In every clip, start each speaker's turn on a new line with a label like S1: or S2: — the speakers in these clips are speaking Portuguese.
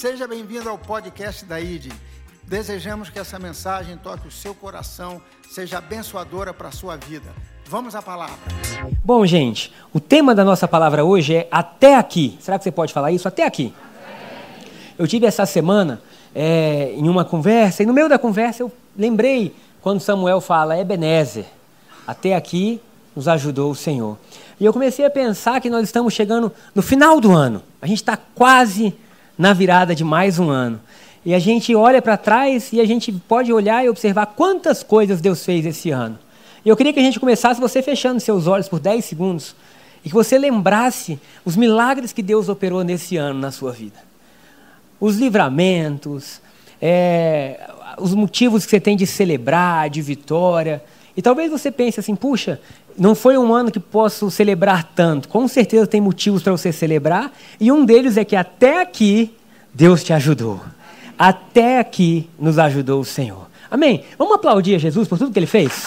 S1: Seja bem-vindo ao podcast da ID. Desejamos que essa mensagem toque o seu coração, seja abençoadora para a sua vida. Vamos à palavra.
S2: Bom, gente, o tema da nossa palavra hoje é até aqui. Será que você pode falar isso? Até aqui. Eu tive essa semana é, em uma conversa, e no meio da conversa eu lembrei quando Samuel fala Ebenezer. Até aqui nos ajudou o Senhor. E eu comecei a pensar que nós estamos chegando no final do ano. A gente está quase na virada de mais um ano. E a gente olha para trás e a gente pode olhar e observar quantas coisas Deus fez esse ano. E eu queria que a gente começasse você fechando seus olhos por 10 segundos e que você lembrasse os milagres que Deus operou nesse ano na sua vida. Os livramentos, é, os motivos que você tem de celebrar, de vitória. E talvez você pense assim: puxa, não foi um ano que posso celebrar tanto. Com certeza tem motivos para você celebrar, e um deles é que até aqui Deus te ajudou. Até aqui nos ajudou o Senhor. Amém? Vamos aplaudir a Jesus por tudo que ele fez?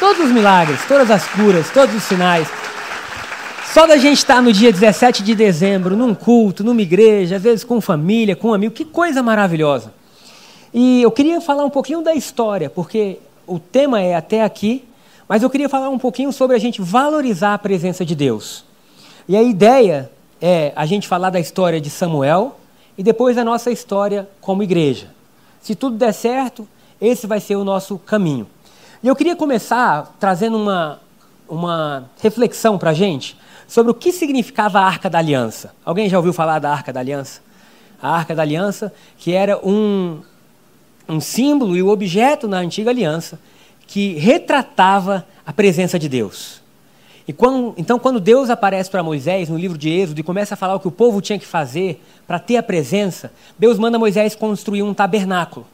S2: Todos os milagres, todas as curas, todos os sinais. Só da gente estar no dia 17 de dezembro, num culto, numa igreja, às vezes com família, com um amigo, que coisa maravilhosa. E eu queria falar um pouquinho da história, porque o tema é até aqui, mas eu queria falar um pouquinho sobre a gente valorizar a presença de Deus. E a ideia é a gente falar da história de Samuel e depois da nossa história como igreja. Se tudo der certo, esse vai ser o nosso caminho. E eu queria começar trazendo uma, uma reflexão para a gente sobre o que significava a Arca da Aliança. Alguém já ouviu falar da Arca da Aliança? A Arca da Aliança, que era um, um símbolo e o um objeto na antiga aliança que retratava a presença de Deus. Quando, então, quando Deus aparece para Moisés no livro de Êxodo e começa a falar o que o povo tinha que fazer para ter a presença, Deus manda Moisés construir um tabernáculo.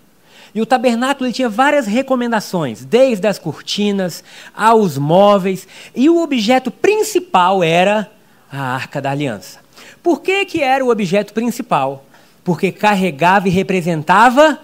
S2: E o tabernáculo ele tinha várias recomendações, desde as cortinas aos móveis, e o objeto principal era a Arca da Aliança. Por que, que era o objeto principal? Porque carregava e representava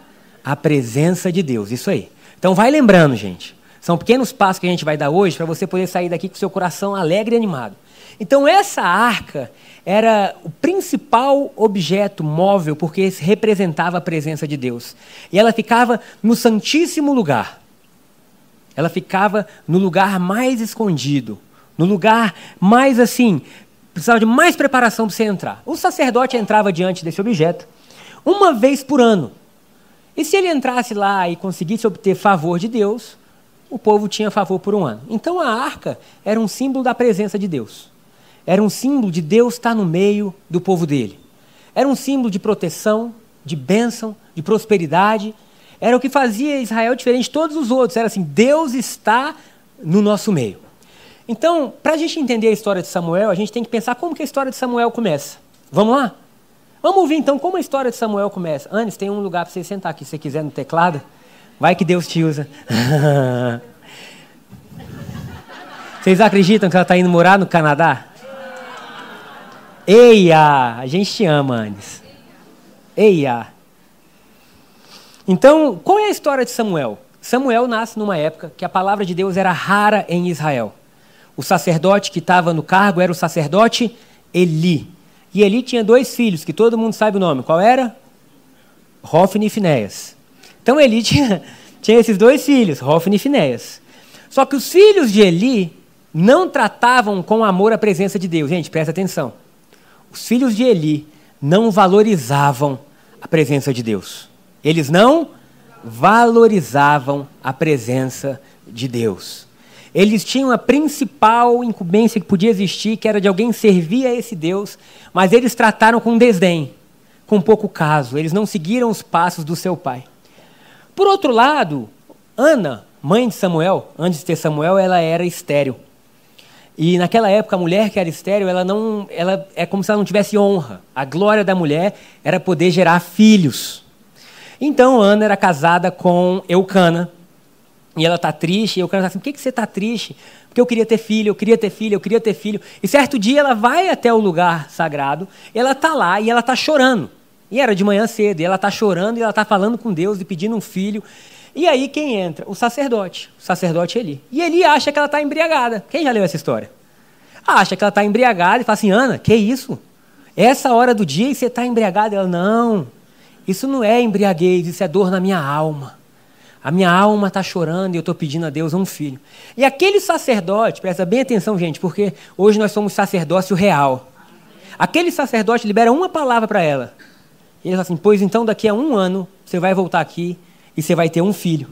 S2: a presença de Deus. Isso aí. Então vai lembrando, gente. São pequenos passos que a gente vai dar hoje para você poder sair daqui com seu coração alegre e animado. Então essa arca era o principal objeto móvel porque representava a presença de Deus. E ela ficava no santíssimo lugar. Ela ficava no lugar mais escondido, no lugar mais assim, precisava de mais preparação para você entrar. O sacerdote entrava diante desse objeto uma vez por ano. E se ele entrasse lá e conseguisse obter favor de Deus, o povo tinha favor por um ano. Então a arca era um símbolo da presença de Deus. Era um símbolo de Deus estar no meio do povo dele. Era um símbolo de proteção, de bênção, de prosperidade. Era o que fazia Israel diferente de todos os outros. Era assim: Deus está no nosso meio. Então, para a gente entender a história de Samuel, a gente tem que pensar como que a história de Samuel começa. Vamos lá? Vamos ouvir então como a história de Samuel começa. Antes, tem um lugar para você sentar aqui, se você quiser, no teclado. Vai que Deus te usa. Vocês acreditam que ela está indo morar no Canadá? Eia! A gente te ama, Anis. Eia! Então, qual é a história de Samuel? Samuel nasce numa época que a palavra de Deus era rara em Israel. O sacerdote que estava no cargo era o sacerdote Eli. E Eli tinha dois filhos, que todo mundo sabe o nome. Qual era? Hofni e Finéias. Então Eli tinha, tinha esses dois filhos, Hofni e Finéias. Só que os filhos de Eli não tratavam com amor a presença de Deus. Gente, presta atenção. Os filhos de Eli não valorizavam a presença de Deus. Eles não valorizavam a presença de Deus. Eles tinham a principal incumbência que podia existir, que era de alguém servir a esse Deus, mas eles trataram com desdém, com pouco caso. Eles não seguiram os passos do seu pai. Por outro lado, Ana, mãe de Samuel, antes de ter Samuel, ela era estéril. E naquela época, a mulher que era estéril, ela não, ela é como se ela não tivesse honra. A glória da mulher era poder gerar filhos. Então, Ana era casada com Eucana, e ela está triste, e eu quero dizer assim, por que, que você está triste? Porque eu queria ter filho, eu queria ter filho, eu queria ter filho. E certo dia ela vai até o lugar sagrado, ela está lá e ela está chorando. E era de manhã cedo, e ela está chorando e ela está falando com Deus e pedindo um filho. E aí quem entra? O sacerdote, o sacerdote Eli. E Eli acha que ela está embriagada. Quem já leu essa história? Acha que ela está embriagada e fala assim, Ana, que isso? Essa hora do dia e você está embriagada? Ela, não, Isso não é embriaguez, isso é dor na minha alma. A minha alma está chorando e eu estou pedindo a Deus um filho. E aquele sacerdote, presta bem atenção, gente, porque hoje nós somos sacerdócio real. Aquele sacerdote libera uma palavra para ela. E ele fala assim: Pois então, daqui a um ano, você vai voltar aqui e você vai ter um filho.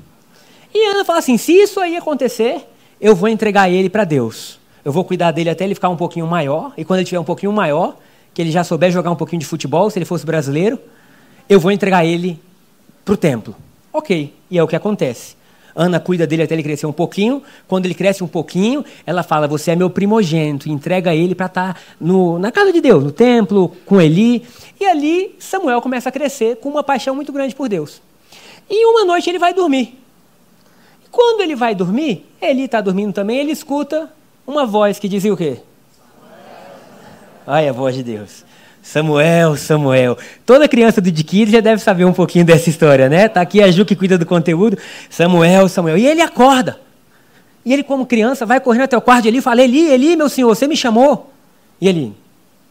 S2: E Ana fala assim: Se isso aí acontecer, eu vou entregar ele para Deus. Eu vou cuidar dele até ele ficar um pouquinho maior. E quando ele tiver um pouquinho maior, que ele já souber jogar um pouquinho de futebol, se ele fosse brasileiro, eu vou entregar ele para o templo. Ok, e é o que acontece. Ana cuida dele até ele crescer um pouquinho. Quando ele cresce um pouquinho, ela fala: Você é meu primogênito. entrega ele para estar tá na casa de Deus, no templo, com Eli. E ali Samuel começa a crescer com uma paixão muito grande por Deus. E uma noite ele vai dormir. Quando ele vai dormir, Eli está dormindo também, ele escuta uma voz que dizia o quê? Ai, a voz de Deus. Samuel, Samuel. Toda criança do Diquid já deve saber um pouquinho dessa história, né? Tá aqui a Ju que cuida do conteúdo. Samuel, Samuel. E ele acorda. E ele, como criança, vai correndo até o quarto de Eli e fala: Eli, Eli, meu senhor, você me chamou? E ele: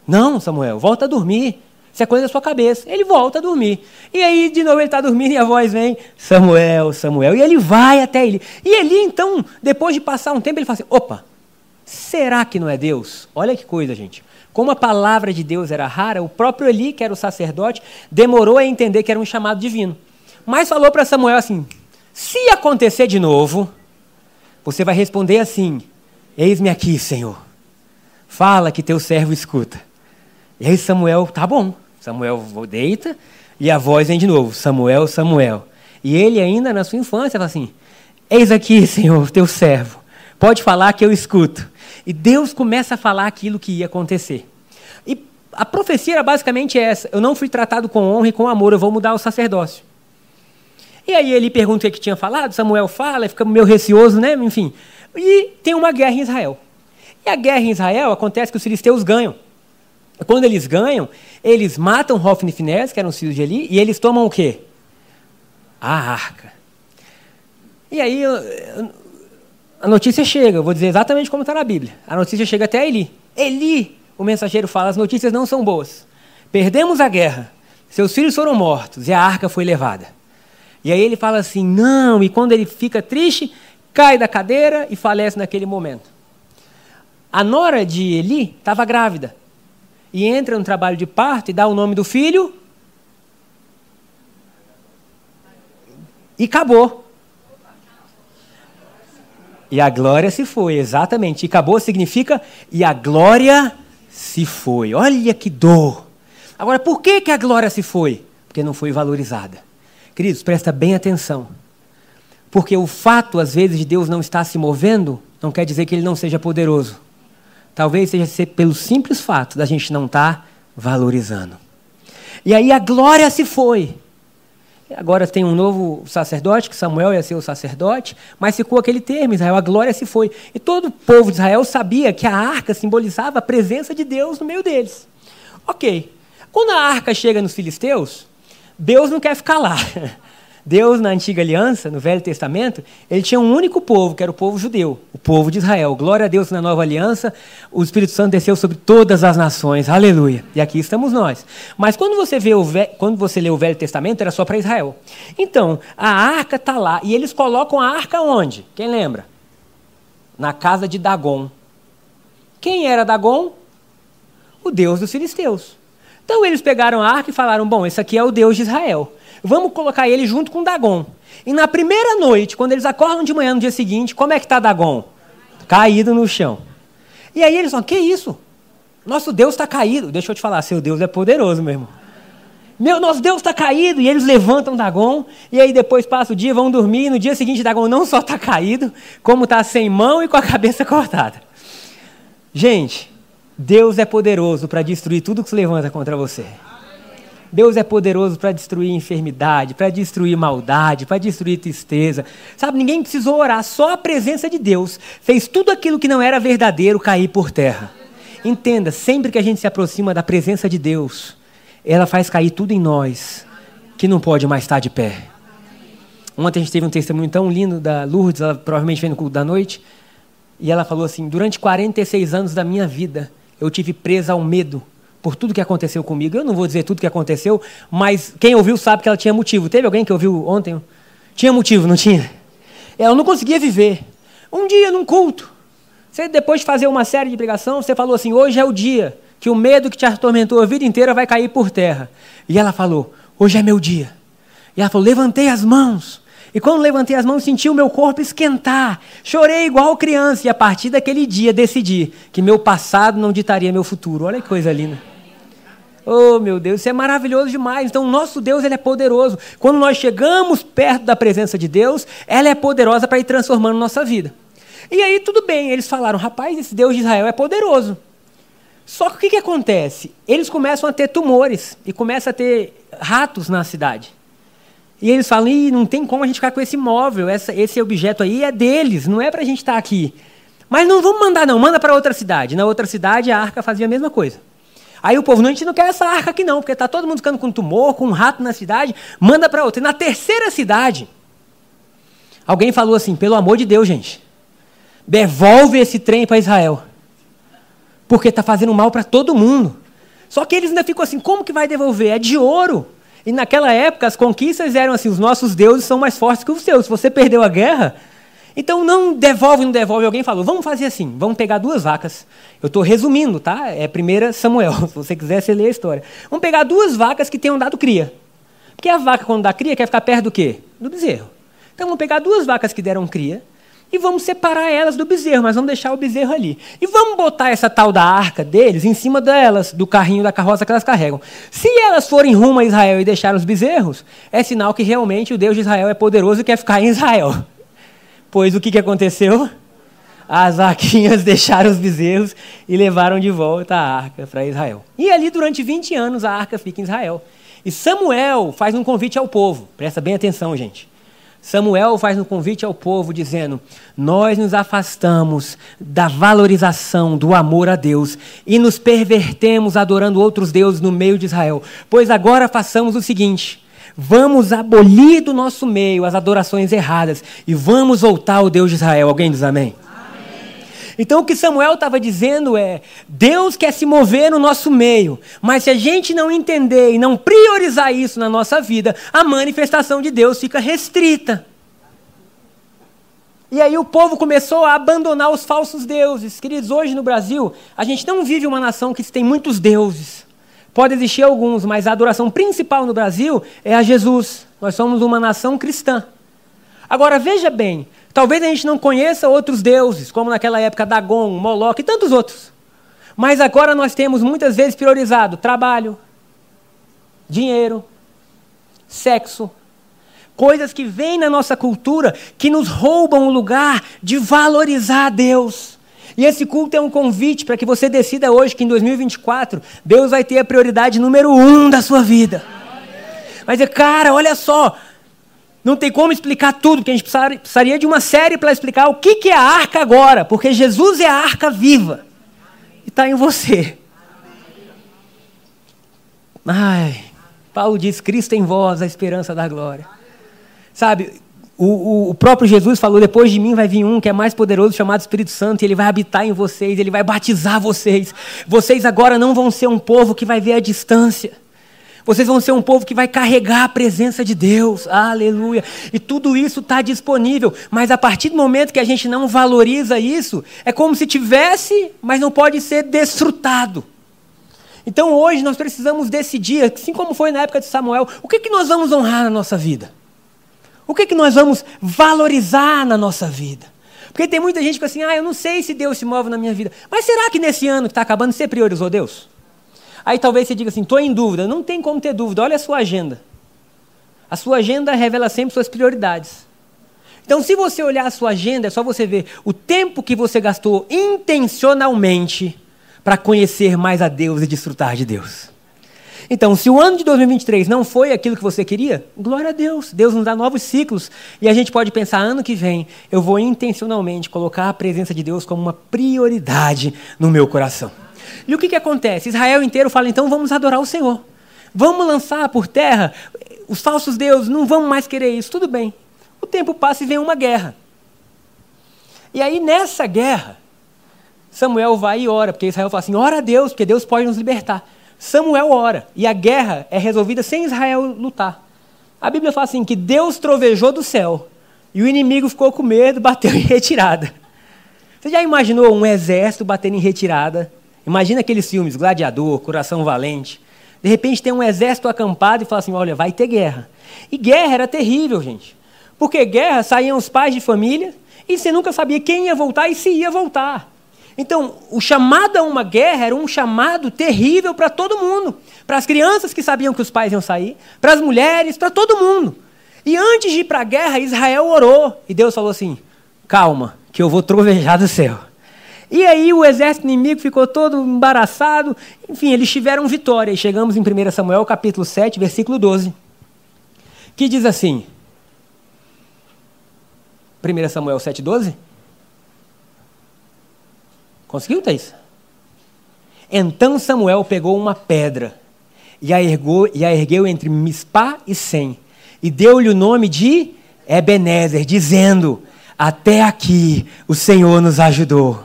S2: Não, Samuel, volta a dormir. Isso é coisa da sua cabeça. Ele volta a dormir. E aí, de novo, ele está dormindo e a voz vem: Samuel, Samuel. E ele vai até ele. E Eli, então, depois de passar um tempo, ele fala assim: Opa, será que não é Deus? Olha que coisa, gente. Como a palavra de Deus era rara, o próprio Eli, que era o sacerdote, demorou a entender que era um chamado divino. Mas falou para Samuel assim: se acontecer de novo, você vai responder assim: Eis-me aqui, Senhor. Fala que teu servo escuta. E aí Samuel, tá bom. Samuel deita e a voz vem de novo: Samuel, Samuel. E ele, ainda na sua infância, fala assim: Eis aqui, Senhor, teu servo. Pode falar que eu escuto. E Deus começa a falar aquilo que ia acontecer. E a profecia era basicamente essa: eu não fui tratado com honra e com amor, eu vou mudar o sacerdócio. E aí ele pergunta o que tinha falado, Samuel fala, fica meio receoso, né? Enfim. E tem uma guerra em Israel. E a guerra em Israel acontece que os filisteus ganham. Quando eles ganham, eles matam Hofni e Finés, que eram os filhos de Eli, e eles tomam o quê? A arca. E aí, a notícia chega, vou dizer exatamente como está na Bíblia. A notícia chega até Eli. Eli, o mensageiro fala, as notícias não são boas. Perdemos a guerra, seus filhos foram mortos e a arca foi levada. E aí ele fala assim, não, e quando ele fica triste, cai da cadeira e falece naquele momento. A nora de Eli estava grávida e entra no trabalho de parto e dá o nome do filho e acabou. E a glória se foi, exatamente. E acabou significa e a glória se foi. Olha que dor. Agora, por que, que a glória se foi? Porque não foi valorizada. Queridos, presta bem atenção. Porque o fato, às vezes, de Deus não estar se movendo, não quer dizer que ele não seja poderoso. Talvez seja pelo simples fato da gente não estar valorizando. E aí a glória se foi. Agora tem um novo sacerdote, que Samuel ia ser o sacerdote, mas ficou aquele termo, Israel, a glória se foi. E todo o povo de Israel sabia que a arca simbolizava a presença de Deus no meio deles. Ok. Quando a arca chega nos filisteus, Deus não quer ficar lá. Deus, na antiga aliança, no Velho Testamento, ele tinha um único povo, que era o povo judeu, o povo de Israel. Glória a Deus na nova aliança, o Espírito Santo desceu sobre todas as nações, aleluia. E aqui estamos nós. Mas quando você, vê o, quando você lê o Velho Testamento, era só para Israel. Então, a arca está lá, e eles colocam a arca onde? Quem lembra? Na casa de Dagon. Quem era Dagon? O Deus dos filisteus. Então eles pegaram a arca e falaram: bom, esse aqui é o Deus de Israel vamos colocar ele junto com Dagon. E na primeira noite, quando eles acordam de manhã no dia seguinte, como é que está Dagon? Caído no chão. E aí eles falam, que isso? Nosso Deus está caído. Deixa eu te falar, seu Deus é poderoso, meu irmão. Meu, nosso Deus está caído. E eles levantam Dagon. E aí depois passa o dia, vão dormir. E no dia seguinte, Dagon não só está caído, como está sem mão e com a cabeça cortada. Gente, Deus é poderoso para destruir tudo que se levanta contra você. Deus é poderoso para destruir enfermidade, para destruir maldade, para destruir tristeza. Sabe, ninguém precisou orar, só a presença de Deus fez tudo aquilo que não era verdadeiro cair por terra. Entenda, sempre que a gente se aproxima da presença de Deus, ela faz cair tudo em nós que não pode mais estar de pé. Ontem a gente teve um testemunho tão lindo da Lourdes, ela provavelmente veio no culto da noite, e ela falou assim: Durante 46 anos da minha vida, eu tive presa ao medo por tudo que aconteceu comigo. Eu não vou dizer tudo que aconteceu, mas quem ouviu sabe que ela tinha motivo. Teve alguém que ouviu ontem? Tinha motivo, não tinha? Ela não conseguia viver. Um dia, num culto, você, depois de fazer uma série de pregação, você falou assim: hoje é o dia que o medo que te atormentou a vida inteira vai cair por terra. E ela falou: hoje é meu dia. E ela falou: levantei as mãos. E quando levantei as mãos, senti o meu corpo esquentar. Chorei igual criança. E a partir daquele dia decidi que meu passado não ditaria meu futuro. Olha que coisa linda. Oh, meu Deus, isso é maravilhoso demais. Então, o nosso Deus ele é poderoso. Quando nós chegamos perto da presença de Deus, ela é poderosa para ir transformando nossa vida. E aí, tudo bem, eles falaram: rapaz, esse Deus de Israel é poderoso. Só que o que, que acontece? Eles começam a ter tumores e começam a ter ratos na cidade. E eles falam, Ih, não tem como a gente ficar com esse móvel, essa, esse objeto aí é deles, não é para a gente estar tá aqui. Mas não vamos mandar não, manda para outra cidade. Na outra cidade a arca fazia a mesma coisa. Aí o povo, não, a gente não quer essa arca aqui não, porque está todo mundo ficando com tumor, com um rato na cidade, manda para outra. E na terceira cidade, alguém falou assim, pelo amor de Deus, gente, devolve esse trem para Israel. Porque está fazendo mal para todo mundo. Só que eles ainda ficam assim, como que vai devolver? É de ouro. E naquela época as conquistas eram assim: os nossos deuses são mais fortes que os seus. Se você perdeu a guerra, então não devolve, não devolve. Alguém falou: vamos fazer assim, vamos pegar duas vacas. Eu estou resumindo, tá? É 1 Samuel. Se você quiser, você lê a história. Vamos pegar duas vacas que tenham dado cria. Porque a vaca, quando dá cria, quer ficar perto do quê? Do bezerro. Então vamos pegar duas vacas que deram cria e vamos separar elas do bezerro, mas vamos deixar o bezerro ali. E vamos botar essa tal da arca deles em cima delas, do carrinho da carroça que elas carregam. Se elas forem rumo a Israel e deixarem os bezerros, é sinal que realmente o Deus de Israel é poderoso e quer ficar em Israel. Pois o que, que aconteceu? As vaquinhas deixaram os bezerros e levaram de volta a arca para Israel. E ali, durante 20 anos, a arca fica em Israel. E Samuel faz um convite ao povo. Presta bem atenção, gente. Samuel faz um convite ao povo dizendo: Nós nos afastamos da valorização do amor a Deus e nos pervertemos adorando outros deuses no meio de Israel. Pois agora façamos o seguinte: vamos abolir do nosso meio as adorações erradas e vamos voltar ao Deus de Israel. Alguém diz amém? Então o que Samuel estava dizendo é: Deus quer se mover no nosso meio, mas se a gente não entender e não priorizar isso na nossa vida, a manifestação de Deus fica restrita. E aí o povo começou a abandonar os falsos deuses. Queridos, hoje no Brasil, a gente não vive uma nação que tem muitos deuses. Pode existir alguns, mas a adoração principal no Brasil é a Jesus. Nós somos uma nação cristã. Agora veja bem, Talvez a gente não conheça outros deuses, como naquela época Dagon, Moloch e tantos outros. Mas agora nós temos muitas vezes priorizado trabalho, dinheiro, sexo, coisas que vêm na nossa cultura que nos roubam o lugar de valorizar Deus. E esse culto é um convite para que você decida hoje que em 2024 Deus vai ter a prioridade número um da sua vida. Mas, cara, olha só, não tem como explicar tudo, porque a gente precisaria de uma série para explicar o que é a arca agora, porque Jesus é a arca viva e está em você. Ai, Paulo diz: Cristo em vós, a esperança da glória. Sabe, o, o, o, próprio Jesus falou: depois de mim vai vir um que é mais poderoso, chamado Espírito Santo, e ele vai habitar em vocês, ele vai batizar vocês. Vocês agora não vão ser um povo que vai ver a distância. Vocês vão ser um povo que vai carregar a presença de Deus. Aleluia. E tudo isso está disponível. Mas a partir do momento que a gente não valoriza isso, é como se tivesse, mas não pode ser desfrutado. Então hoje nós precisamos decidir, assim como foi na época de Samuel, o que, que nós vamos honrar na nossa vida? O que, que nós vamos valorizar na nossa vida? Porque tem muita gente que assim, ah, eu não sei se Deus se move na minha vida. Mas será que nesse ano que está acabando você priorizou Deus? Aí talvez você diga assim: estou em dúvida. Não tem como ter dúvida. Olha a sua agenda. A sua agenda revela sempre suas prioridades. Então, se você olhar a sua agenda, é só você ver o tempo que você gastou intencionalmente para conhecer mais a Deus e desfrutar de Deus. Então, se o ano de 2023 não foi aquilo que você queria, glória a Deus. Deus nos dá novos ciclos. E a gente pode pensar, ano que vem, eu vou intencionalmente colocar a presença de Deus como uma prioridade no meu coração. E o que, que acontece? Israel inteiro fala, então vamos adorar o Senhor. Vamos lançar por terra os falsos deuses, não vamos mais querer isso. Tudo bem. O tempo passa e vem uma guerra. E aí, nessa guerra, Samuel vai e ora, porque Israel fala assim: ora a Deus, porque Deus pode nos libertar. Samuel ora e a guerra é resolvida sem Israel lutar. A Bíblia fala assim que Deus trovejou do céu e o inimigo ficou com medo, bateu em retirada. Você já imaginou um exército batendo em retirada? Imagina aqueles filmes, Gladiador, Coração Valente. De repente tem um exército acampado e fala assim: olha, vai ter guerra. E guerra era terrível, gente. Porque guerra saíam os pais de família e você nunca sabia quem ia voltar e se ia voltar. Então, o chamado a uma guerra era um chamado terrível para todo mundo. Para as crianças que sabiam que os pais iam sair, para as mulheres, para todo mundo. E antes de ir para a guerra, Israel orou. E Deus falou assim: calma, que eu vou trovejar do céu. E aí o exército inimigo ficou todo embaraçado. Enfim, eles tiveram vitória. E chegamos em 1 Samuel, capítulo 7, versículo 12. Que diz assim: 1 Samuel 7, 12? Conseguiu, Thaís? Então Samuel pegou uma pedra e a ergou, e a ergueu entre Mispá e Sem, e deu-lhe o nome de Ebenezer, dizendo: Até aqui o Senhor nos ajudou.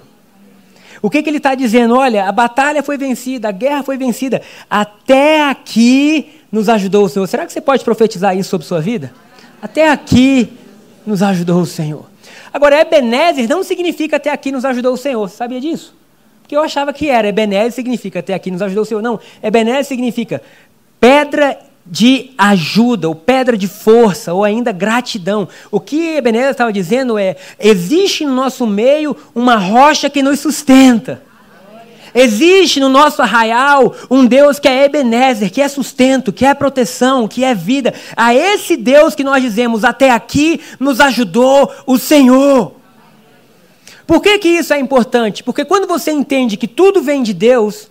S2: O que, que ele está dizendo? Olha, a batalha foi vencida, a guerra foi vencida, até aqui nos ajudou o Senhor. Será que você pode profetizar isso sobre sua vida? Até aqui nos ajudou o Senhor. Agora, Ebenezer não significa até aqui nos ajudou o Senhor. Sabia disso? Porque eu achava que era. Ebenezer significa até aqui nos ajudou o Senhor. Não. Ebenezer significa pedra de ajuda, ou pedra de força, ou ainda gratidão. O que Ebenezer estava dizendo é: existe no nosso meio uma rocha que nos sustenta. Existe no nosso arraial um Deus que é Ebenezer, que é sustento, que é proteção, que é vida. A esse Deus que nós dizemos, até aqui nos ajudou o Senhor. Por que, que isso é importante? Porque quando você entende que tudo vem de Deus,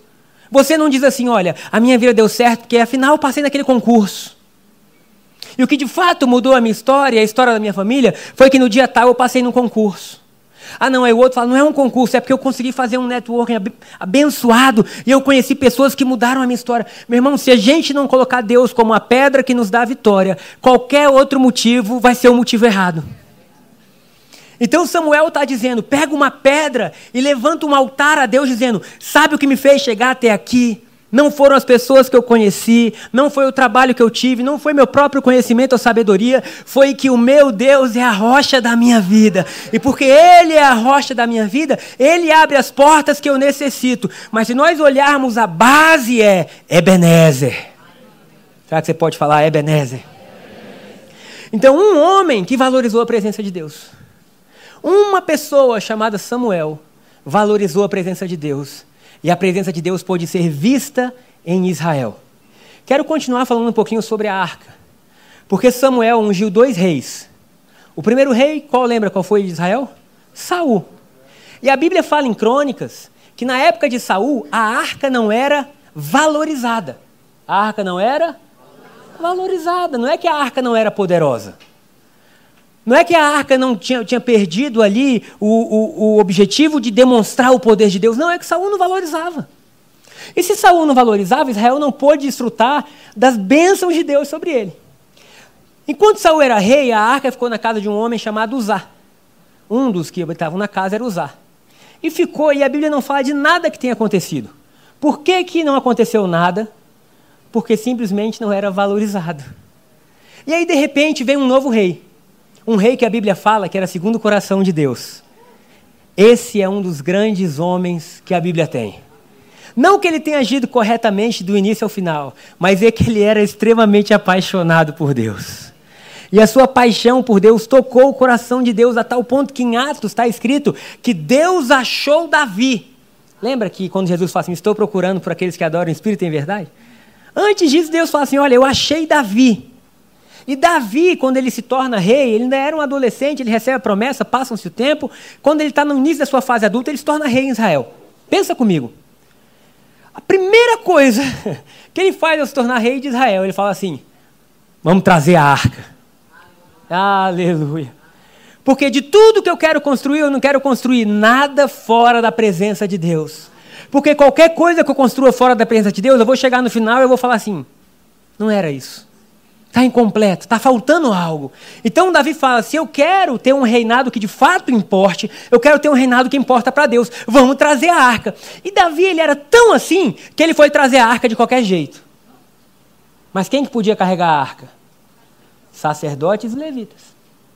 S2: você não diz assim, olha, a minha vida deu certo porque afinal eu passei naquele concurso. E o que de fato mudou a minha história, a história da minha família, foi que no dia tal eu passei num concurso. Ah, não, aí o outro fala, não é um concurso, é porque eu consegui fazer um networking abençoado e eu conheci pessoas que mudaram a minha história. Meu irmão, se a gente não colocar Deus como a pedra que nos dá a vitória, qualquer outro motivo vai ser o um motivo errado. Então Samuel está dizendo: pega uma pedra e levanta um altar a Deus, dizendo: sabe o que me fez chegar até aqui? Não foram as pessoas que eu conheci, não foi o trabalho que eu tive, não foi meu próprio conhecimento ou sabedoria, foi que o meu Deus é a rocha da minha vida. E porque Ele é a rocha da minha vida, Ele abre as portas que eu necessito. Mas se nós olharmos, a base é Ebenezer. Será que você pode falar Ebenezer? Então, um homem que valorizou a presença de Deus, uma pessoa chamada Samuel, valorizou a presença de Deus e a presença de Deus pôde ser vista em Israel. Quero continuar falando um pouquinho sobre a arca, porque Samuel ungiu dois reis. O primeiro rei, qual lembra qual foi de Israel? Saul. E a Bíblia fala em Crônicas que na época de Saul a arca não era valorizada. A arca não era valorizada. Não é que a arca não era poderosa. Não é que a arca não tinha, tinha perdido ali o, o, o objetivo de demonstrar o poder de Deus. Não, é que Saul não valorizava. E se Saul não valorizava, Israel não pôde desfrutar das bênçãos de Deus sobre ele. Enquanto Saul era rei, a arca ficou na casa de um homem chamado Uzá. Um dos que habitavam na casa era Uzá. E ficou, e a Bíblia não fala de nada que tenha acontecido. Por que, que não aconteceu nada? Porque simplesmente não era valorizado. E aí, de repente, vem um novo rei um rei que a Bíblia fala que era segundo o coração de Deus. Esse é um dos grandes homens que a Bíblia tem. Não que ele tenha agido corretamente do início ao final, mas é que ele era extremamente apaixonado por Deus. E a sua paixão por Deus tocou o coração de Deus a tal ponto que em Atos está escrito que Deus achou Davi. Lembra que quando Jesus fala assim: Estou procurando por aqueles que adoram o Espírito em verdade? Antes disso, Deus fala assim: Olha, eu achei Davi. E Davi, quando ele se torna rei, ele ainda era um adolescente, ele recebe a promessa, passa-se o tempo. Quando ele está no início da sua fase adulta, ele se torna rei em Israel. Pensa comigo. A primeira coisa que ele faz ao se tornar rei de Israel, ele fala assim: vamos trazer a arca. Aleluia. Porque de tudo que eu quero construir, eu não quero construir nada fora da presença de Deus. Porque qualquer coisa que eu construa fora da presença de Deus, eu vou chegar no final e eu vou falar assim: não era isso. Está incompleto, está faltando algo. Então Davi fala: se eu quero ter um reinado que de fato importe, eu quero ter um reinado que importa para Deus, vamos trazer a arca. E Davi ele era tão assim que ele foi trazer a arca de qualquer jeito. Mas quem que podia carregar a arca? Sacerdotes e levitas.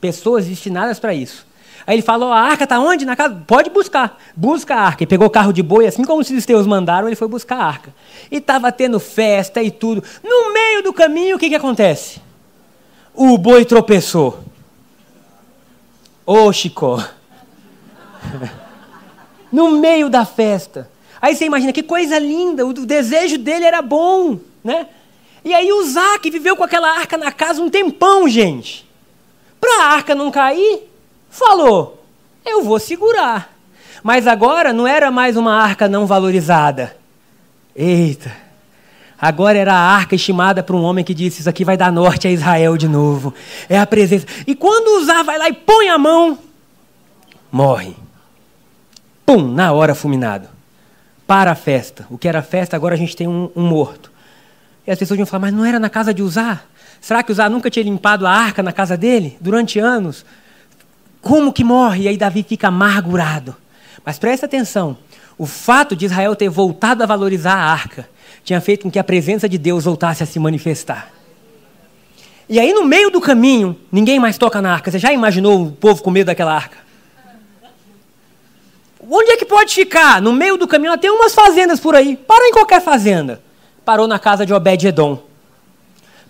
S2: Pessoas destinadas para isso. Aí ele falou: a arca está onde? Na casa? Pode buscar. Busca a arca. E pegou o carro de boi, assim como os filisteus mandaram, ele foi buscar a arca. E estava tendo festa e tudo. No meio do caminho, o que, que acontece? O boi tropeçou. Ô, Chicó. no meio da festa. Aí você imagina que coisa linda, o desejo dele era bom, né? E aí o Zaque viveu com aquela arca na casa um tempão, gente. Para a arca não cair, falou: eu vou segurar. Mas agora não era mais uma arca não valorizada. Eita! Agora era a arca estimada para um homem que disse: Isso aqui vai dar norte a Israel de novo. É a presença. E quando usar, vai lá e põe a mão, morre. Pum, na hora fulminado. Para a festa. O que era festa, agora a gente tem um, um morto. E as pessoas iam falar: Mas não era na casa de usar? Será que usar nunca tinha limpado a arca na casa dele durante anos? Como que morre? E aí Davi fica amargurado. Mas presta atenção: o fato de Israel ter voltado a valorizar a arca tinha feito com que a presença de Deus voltasse a se manifestar. E aí, no meio do caminho, ninguém mais toca na arca. Você já imaginou o povo com medo daquela arca? Onde é que pode ficar? No meio do caminho, tem umas fazendas por aí. Para em qualquer fazenda. Parou na casa de Obed-Edom.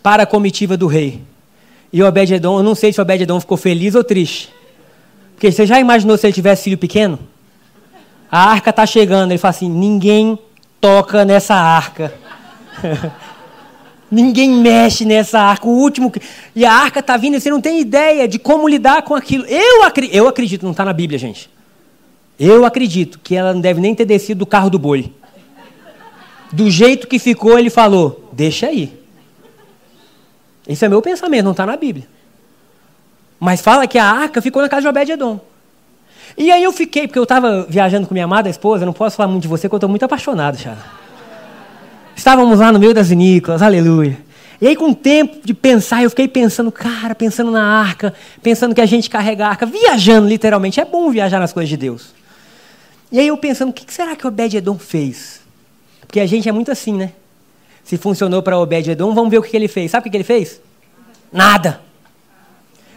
S2: Para a comitiva do rei. E Obed-Edom, eu não sei se Obed-Edom ficou feliz ou triste. Porque você já imaginou se ele tivesse filho pequeno? A arca está chegando, ele fala assim: ninguém toca nessa arca. ninguém mexe nessa arca. O último. E a arca está vindo e você não tem ideia de como lidar com aquilo. Eu, acri... eu acredito, não está na Bíblia, gente. Eu acredito que ela não deve nem ter descido do carro do boi. Do jeito que ficou, ele falou: deixa aí. Esse é meu pensamento, não está na Bíblia. Mas fala que a arca ficou na casa de Obed-Edom. E aí eu fiquei, porque eu estava viajando com minha amada esposa, não posso falar muito de você, porque eu estou muito apaixonado, Chara. Estávamos lá no meio das vinícolas, aleluia. E aí, com o tempo de pensar, eu fiquei pensando, cara, pensando na arca, pensando que a gente carrega a arca, viajando literalmente. É bom viajar nas coisas de Deus. E aí eu pensando, o que será que Obed-Edom fez? Porque a gente é muito assim, né? Se funcionou para Obed-Edom, vamos ver o que ele fez. Sabe o que ele fez? Nada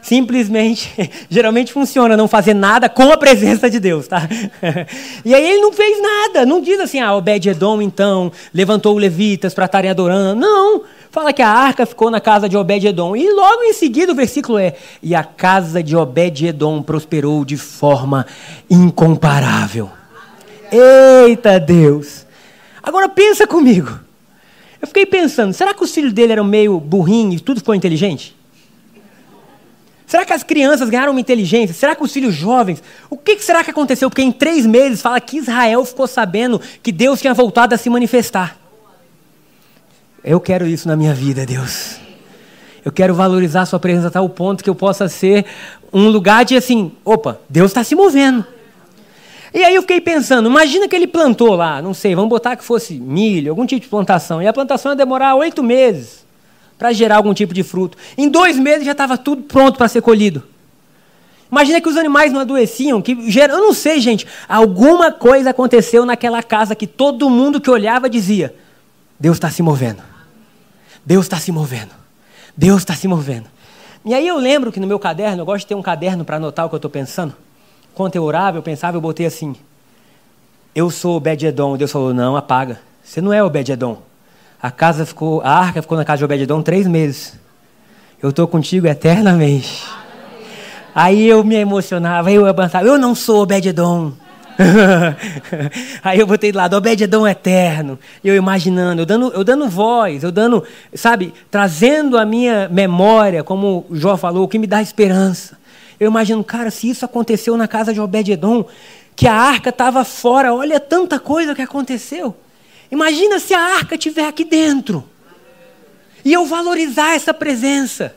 S2: simplesmente, geralmente funciona não fazer nada com a presença de Deus, tá? E aí ele não fez nada, não diz assim, ah, Obed-Edom então levantou os levitas para estarem adorando, não, fala que a arca ficou na casa de Obed-Edom, e logo em seguida o versículo é, e a casa de Obed-Edom prosperou de forma incomparável. Eita Deus! Agora pensa comigo, eu fiquei pensando, será que os filhos dele eram meio burrinhos e tudo ficou inteligente? Será que as crianças ganharam uma inteligência? Será que os filhos jovens? O que será que aconteceu? Porque em três meses fala que Israel ficou sabendo que Deus tinha voltado a se manifestar. Eu quero isso na minha vida, Deus. Eu quero valorizar a sua presença a tal ponto que eu possa ser um lugar de assim, opa, Deus está se movendo. E aí eu fiquei pensando, imagina que ele plantou lá, não sei, vamos botar que fosse milho, algum tipo de plantação, e a plantação ia demorar oito meses para gerar algum tipo de fruto. Em dois meses já estava tudo pronto para ser colhido. Imagina que os animais não adoeciam, que gera, eu não sei, gente, alguma coisa aconteceu naquela casa que todo mundo que olhava dizia: Deus está se movendo. Deus está se movendo. Deus está se movendo. E aí eu lembro que no meu caderno, eu gosto de ter um caderno para anotar o que eu estou pensando. Quando eu orava, eu pensava, eu botei assim: Eu sou Obed-Edom. Deus falou: Não, apaga. Você não é Obed-Edom. A casa ficou, a arca ficou na casa de Obededon três meses. Eu estou contigo eternamente. Aí eu me emocionava, eu avançava, eu não sou Obededon. aí eu botei do lado, Obededon eterno. Eu imaginando, eu dando, eu dando voz, eu dando, sabe, trazendo a minha memória, como o Jó falou, o que me dá esperança. Eu imagino, cara, se isso aconteceu na casa de Obededon, que a arca estava fora, olha tanta coisa que aconteceu. Imagina se a arca estiver aqui dentro. E eu valorizar essa presença.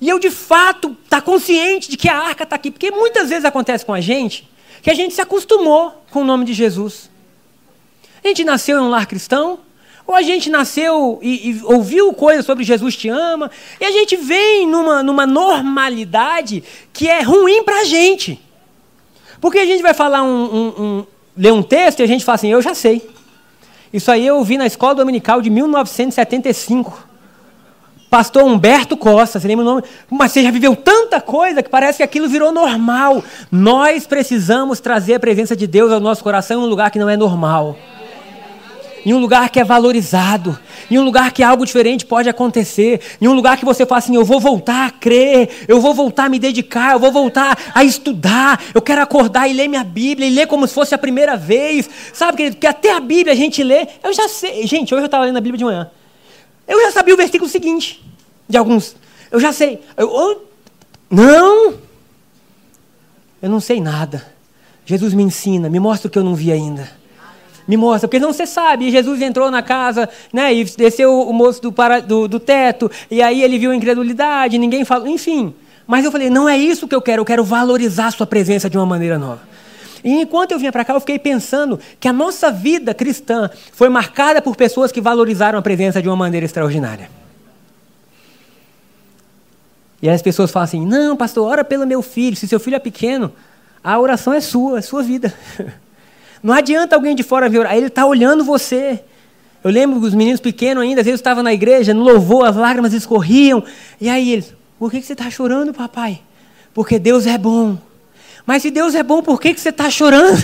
S2: E eu de fato estar tá consciente de que a arca está aqui. Porque muitas vezes acontece com a gente que a gente se acostumou com o nome de Jesus. A gente nasceu em um lar cristão, Ou a gente nasceu e, e, ouviu coisas sobre Jesus te ama, e a gente vem numa, numa normalidade que é ruim para a gente. Porque a gente vai falar um, um, um, ler um texto e a gente fala assim, eu já sei. Isso aí eu ouvi na escola dominical de 1975. Pastor Humberto Costa, você lembra o nome? Mas você já viveu tanta coisa que parece que aquilo virou normal. Nós precisamos trazer a presença de Deus ao nosso coração em um lugar que não é normal. Em um lugar que é valorizado, em um lugar que algo diferente pode acontecer, em um lugar que você fala assim: eu vou voltar a crer, eu vou voltar a me dedicar, eu vou voltar a estudar, eu quero acordar e ler minha Bíblia e ler como se fosse a primeira vez, sabe, querido? Que até a Bíblia a gente lê, eu já sei, gente, hoje eu estava lendo a Bíblia de manhã, eu já sabia o versículo seguinte, de alguns. Eu já sei. Eu, eu, não! Eu não sei nada. Jesus me ensina, me mostra o que eu não vi ainda. Me mostra, porque não você sabe. E Jesus entrou na casa, né, e desceu o moço do, para, do, do teto, e aí ele viu a incredulidade, ninguém falou, enfim. Mas eu falei, não é isso que eu quero, eu quero valorizar a sua presença de uma maneira nova. E enquanto eu vinha para cá, eu fiquei pensando que a nossa vida cristã foi marcada por pessoas que valorizaram a presença de uma maneira extraordinária. E aí as pessoas falam assim: não, pastor, ora pelo meu filho. Se seu filho é pequeno, a oração é sua, é sua vida. Não adianta alguém de fora vir orar, ele está olhando você. Eu lembro dos meninos pequenos ainda, às vezes estavam na igreja, no louvor, as lágrimas escorriam. E aí eles: por que você está chorando, papai? Porque Deus é bom. Mas se Deus é bom, por que, que você está chorando?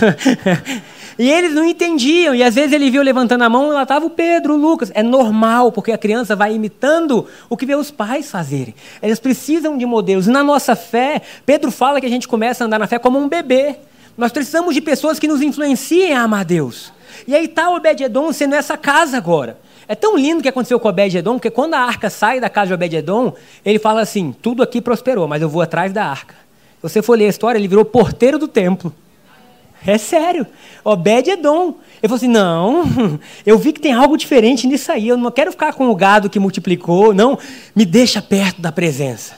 S2: e eles não entendiam. E às vezes ele viu levantando a mão e lá estava o Pedro, o Lucas. É normal, porque a criança vai imitando o que vê os pais fazerem. Eles precisam de modelos. E na nossa fé, Pedro fala que a gente começa a andar na fé como um bebê. Nós precisamos de pessoas que nos influenciem a amar Deus. E aí está Obed-Edom sendo essa casa agora. É tão lindo o que aconteceu com Obed-Edom, porque quando a arca sai da casa de Obed-Edom, ele fala assim, tudo aqui prosperou, mas eu vou atrás da arca. Você for ler a história, ele virou porteiro do templo. É sério. Obed Edom. Ele falou assim: não, eu vi que tem algo diferente nisso aí. Eu não quero ficar com o gado que multiplicou. Não, me deixa perto da presença.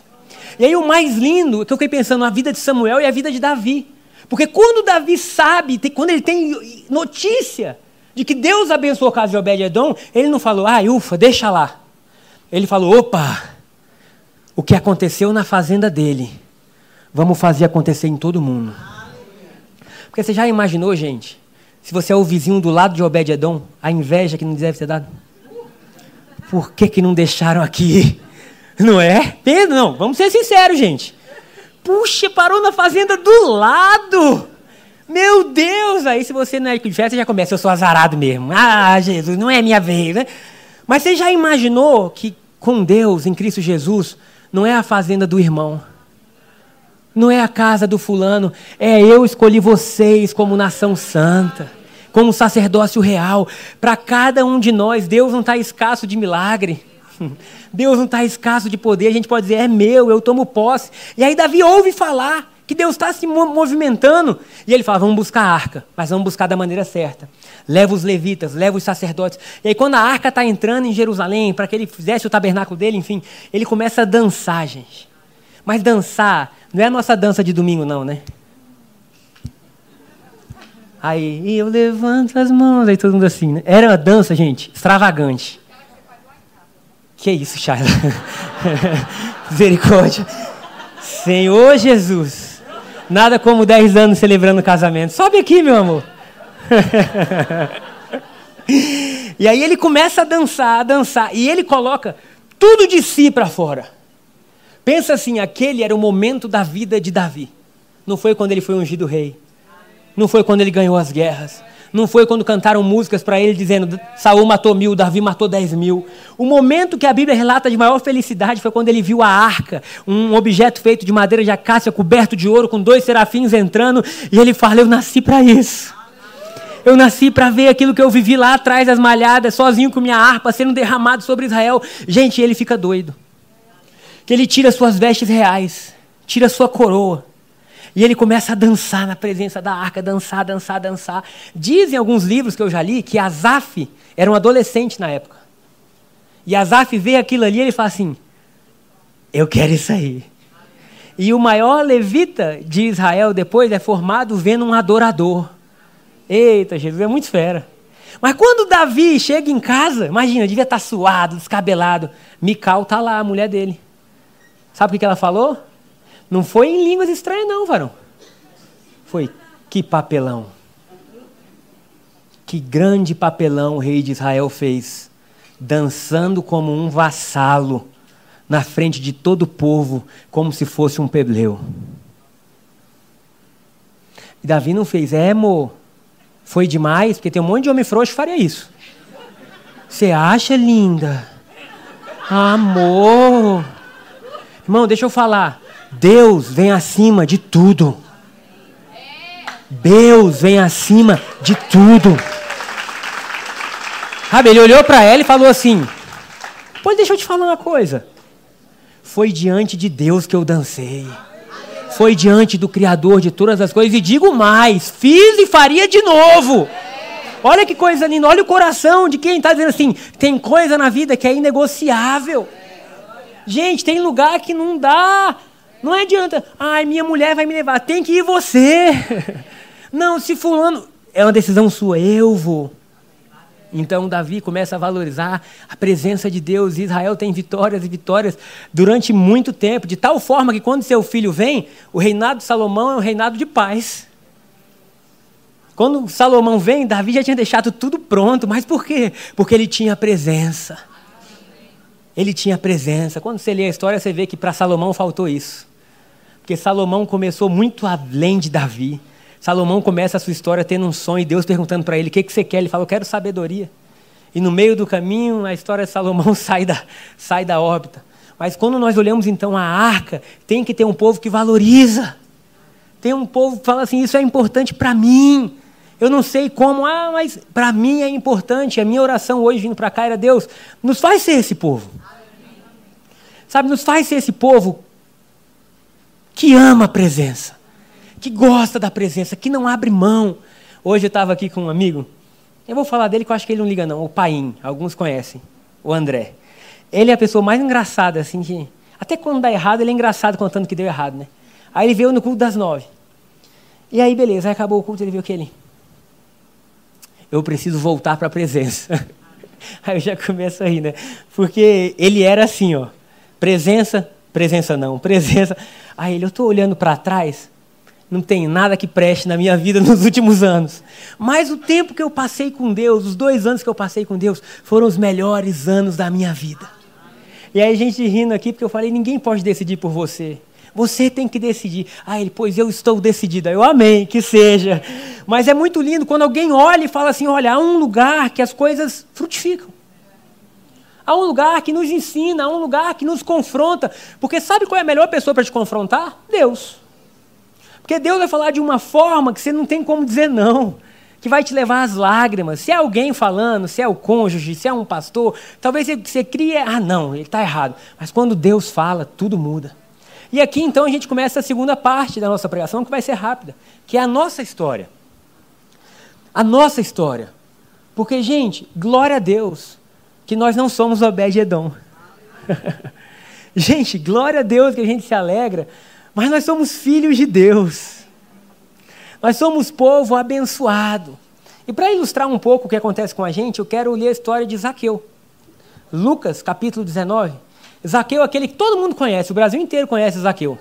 S2: E aí o mais lindo que eu fiquei pensando na vida de Samuel e a vida de Davi. Porque quando Davi sabe, quando ele tem notícia de que Deus abençoou a casa de Obed Edom, ele não falou, ah, ufa, deixa lá. Ele falou, opa, o que aconteceu na fazenda dele Vamos fazer acontecer em todo mundo. Porque você já imaginou, gente, se você é o vizinho do lado de Obed-Edom, a inveja que não deve ter dado? Por que, que não deixaram aqui? Não é? Pedro, não, vamos ser sinceros, gente. Puxa, parou na fazenda do lado. Meu Deus! Aí se você não é de festa, já começa, eu sou azarado mesmo. Ah, Jesus, não é minha vez, né? Mas você já imaginou que com Deus, em Cristo Jesus, não é a fazenda do irmão, não é a casa do fulano, é eu escolhi vocês como nação santa, como sacerdócio real. Para cada um de nós, Deus não está escasso de milagre. Deus não está escasso de poder. A gente pode dizer, é meu, eu tomo posse. E aí Davi ouve falar que Deus está se movimentando. E ele fala: vamos buscar a arca, mas vamos buscar da maneira certa. Leva os levitas, leva os sacerdotes. E aí, quando a arca está entrando em Jerusalém, para que ele fizesse o tabernáculo dele, enfim, ele começa a dançar, gente. Mas dançar não é a nossa dança de domingo, não, né? Aí, eu levanto as mãos, aí todo mundo assim, né? Era uma dança, gente, extravagante. Que isso, Charla? Misericórdia. Senhor Jesus. Nada como 10 anos celebrando casamento. Sobe aqui, meu amor. e aí ele começa a dançar, a dançar. E ele coloca tudo de si para fora. Pensa assim, aquele era o momento da vida de Davi. Não foi quando ele foi ungido rei. Não foi quando ele ganhou as guerras. Não foi quando cantaram músicas para ele dizendo Saul matou mil, Davi matou dez mil. O momento que a Bíblia relata de maior felicidade foi quando ele viu a arca, um objeto feito de madeira de acácia coberto de ouro, com dois serafins entrando, e ele fala: Eu nasci para isso. Eu nasci para ver aquilo que eu vivi lá atrás das malhadas, sozinho com minha harpa sendo derramado sobre Israel. Gente, ele fica doido que ele tira suas vestes reais, tira sua coroa, e ele começa a dançar na presença da arca, dançar, dançar, dançar. Dizem alguns livros que eu já li que Asaf era um adolescente na época. E Asaf vê aquilo ali e ele fala assim: Eu quero isso aí. E o maior levita de Israel depois é formado vendo um adorador. Eita, Jesus é muito fera. Mas quando Davi chega em casa, imagina, devia estar suado, descabelado. Mical está lá, a mulher dele. Sabe o que ela falou? Não foi em línguas estranhas, não, varão. Foi que papelão. Que grande papelão o rei de Israel fez, dançando como um vassalo na frente de todo o povo, como se fosse um pebleu. E Davi não fez, é, amor, foi demais, porque tem um monte de homem frouxo que faria isso. Você acha linda? Amor. Irmão, deixa eu falar. Deus vem acima de tudo. Deus vem acima de tudo. Sabe, ele olhou para ela e falou assim: Pois deixa eu te falar uma coisa. Foi diante de Deus que eu dancei. Foi diante do Criador de todas as coisas. E digo mais: fiz e faria de novo. Olha que coisa linda. Olha o coração de quem está dizendo assim: tem coisa na vida que é inegociável. Gente, tem lugar que não dá. Não adianta. Ai, minha mulher vai me levar. Tem que ir você. Não, se fulano. É uma decisão sua. Eu vou. Então Davi começa a valorizar a presença de Deus. Israel tem vitórias e vitórias durante muito tempo, de tal forma que quando seu filho vem, o reinado de Salomão é um reinado de paz. Quando Salomão vem, Davi já tinha deixado tudo pronto, mas por quê? Porque ele tinha presença. Ele tinha presença. Quando você lê a história, você vê que para Salomão faltou isso. Porque Salomão começou muito além de Davi. Salomão começa a sua história tendo um sonho e Deus perguntando para ele: o que, que você quer? Ele fala: eu quero sabedoria. E no meio do caminho, a história de Salomão sai da, sai da órbita. Mas quando nós olhamos então a arca, tem que ter um povo que valoriza. Tem um povo que fala assim: isso é importante para mim. Eu não sei como, ah, mas para mim é importante. A minha oração hoje vindo para cá era: Deus, nos faz ser esse povo. Sabe, nos faz ser esse povo que ama a presença que gosta da presença, que não abre mão. Hoje eu estava aqui com um amigo, eu vou falar dele que eu acho que ele não liga não, o Paim, alguns conhecem, o André. Ele é a pessoa mais engraçada, assim, que até quando dá errado, ele é engraçado contando que deu errado, né? Aí ele veio no culto das nove. E aí, beleza, aí acabou o culto, ele viu que ele... Eu preciso voltar para a presença. Aí eu já começo a rir, né? Porque ele era assim, ó. Presença, presença não, presença. Aí ele, eu estou olhando para trás, não tem nada que preste na minha vida nos últimos anos. Mas o tempo que eu passei com Deus, os dois anos que eu passei com Deus, foram os melhores anos da minha vida. E aí a gente rindo aqui, porque eu falei, ninguém pode decidir por você. Você tem que decidir. Ah, ele, pois eu estou decidida. Eu amei, que seja. Mas é muito lindo quando alguém olha e fala assim: olha, há um lugar que as coisas frutificam. Há um lugar que nos ensina, há um lugar que nos confronta. Porque sabe qual é a melhor pessoa para te confrontar? Deus. Porque Deus vai falar de uma forma que você não tem como dizer não, que vai te levar às lágrimas. Se é alguém falando, se é o cônjuge, se é um pastor, talvez você, você crie, ah, não, ele está errado. Mas quando Deus fala, tudo muda. E aqui então a gente começa a segunda parte da nossa pregação, que vai ser rápida, que é a nossa história. A nossa história. Porque, gente, glória a Deus que nós não somos Obed-Edom. gente, glória a Deus que a gente se alegra mas nós somos filhos de Deus. Nós somos povo abençoado. E para ilustrar um pouco o que acontece com a gente, eu quero ler a história de Zaqueu. Lucas, capítulo 19. Zaqueu é aquele que todo mundo conhece, o Brasil inteiro conhece Zaqueu.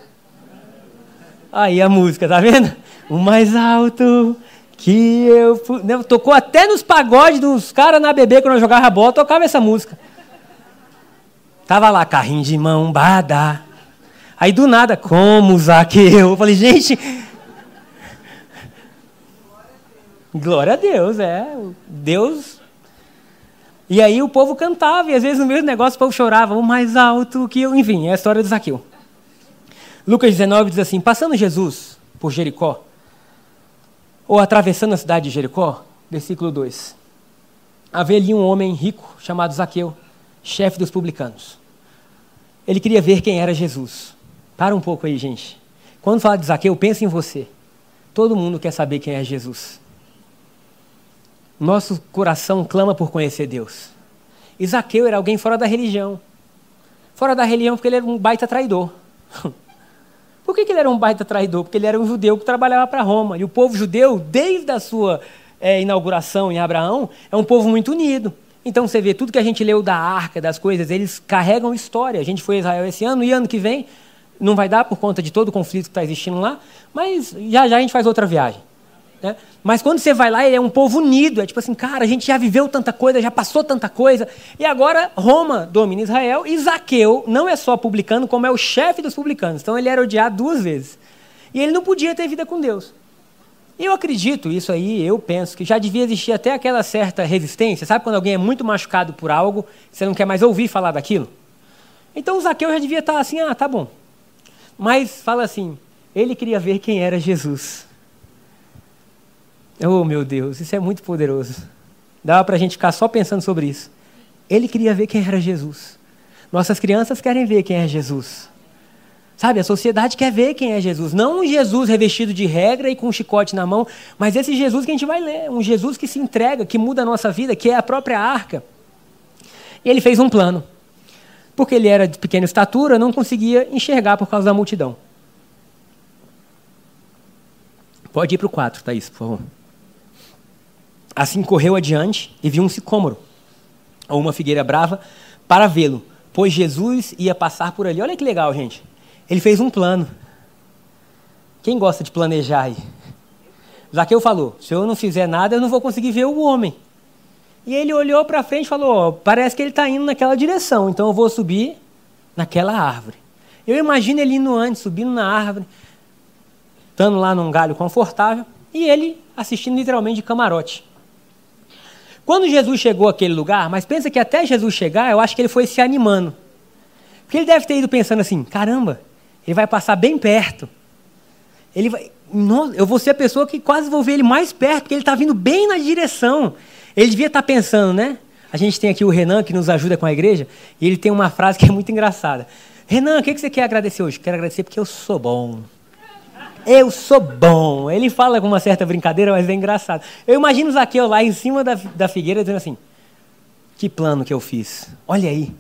S2: Aí a música, tá vendo? O mais alto que eu. Né, tocou até nos pagodes dos caras na bebê quando eu jogava bola, tocava essa música. Tava lá, carrinho de mão, bada. Aí do nada, como Zaqueu? Eu falei, gente. Glória a Deus, é. Deus. E aí o povo cantava, e às vezes no mesmo negócio o povo chorava, o mais alto que eu. Enfim, é a história do Zaqueu. Lucas 19 diz assim: Passando Jesus por Jericó, ou atravessando a cidade de Jericó, versículo 2: Havia ali um homem rico chamado Zaqueu, chefe dos publicanos. Ele queria ver quem era Jesus. Para um pouco aí, gente. Quando fala de Zaqueu, pense em você. Todo mundo quer saber quem é Jesus. Nosso coração clama por conhecer Deus. E Zaqueu era alguém fora da religião. Fora da religião porque ele era um baita traidor. Por que, que ele era um baita traidor? Porque ele era um judeu que trabalhava para Roma. E o povo judeu, desde a sua é, inauguração em Abraão, é um povo muito unido. Então você vê tudo que a gente leu da arca, das coisas, eles carregam história. A gente foi a Israel esse ano e ano que vem não vai dar por conta de todo o conflito que está existindo lá, mas já já a gente faz outra viagem. Né? Mas quando você vai lá, ele é um povo unido. É tipo assim, cara, a gente já viveu tanta coisa, já passou tanta coisa. E agora Roma domina Israel e Zaqueu não é só publicano, como é o chefe dos publicanos. Então ele era odiado duas vezes. E ele não podia ter vida com Deus. Eu acredito, isso aí, eu penso, que já devia existir até aquela certa resistência. Sabe quando alguém é muito machucado por algo, você não quer mais ouvir falar daquilo? Então o Zaqueu já devia estar assim, ah, tá bom. Mas fala assim, ele queria ver quem era Jesus. Oh, meu Deus, isso é muito poderoso. Dava para a gente ficar só pensando sobre isso. Ele queria ver quem era Jesus. Nossas crianças querem ver quem é Jesus. Sabe, a sociedade quer ver quem é Jesus. Não um Jesus revestido de regra e com um chicote na mão, mas esse Jesus que a gente vai ler. Um Jesus que se entrega, que muda a nossa vida, que é a própria arca. E ele fez um plano. Porque ele era de pequena estatura, não conseguia enxergar por causa da multidão. Pode ir para o 4, Thaís, por favor. Assim correu adiante e viu um sicômoro, ou uma figueira brava, para vê-lo, pois Jesus ia passar por ali. Olha que legal, gente. Ele fez um plano. Quem gosta de planejar aí? Zaqueu falou: se eu não fizer nada, eu não vou conseguir ver o homem. E ele olhou para frente e falou: oh, parece que ele está indo naquela direção, então eu vou subir naquela árvore. Eu imagino ele indo antes, subindo na árvore, estando lá num galho confortável, e ele assistindo literalmente de camarote. Quando Jesus chegou àquele lugar, mas pensa que até Jesus chegar, eu acho que ele foi se animando. Porque ele deve ter ido pensando assim: caramba, ele vai passar bem perto. Ele vai, nossa, eu vou ser a pessoa que quase vou ver ele mais perto, porque ele está vindo bem na direção. Ele devia estar tá pensando, né? A gente tem aqui o Renan que nos ajuda com a igreja, e ele tem uma frase que é muito engraçada. Renan, o que você quer agradecer hoje? Quero agradecer porque eu sou bom. Eu sou bom. Ele fala com uma certa brincadeira, mas é engraçado. Eu imagino Zaqueu lá em cima da, da figueira dizendo assim: Que plano que eu fiz. Olha aí.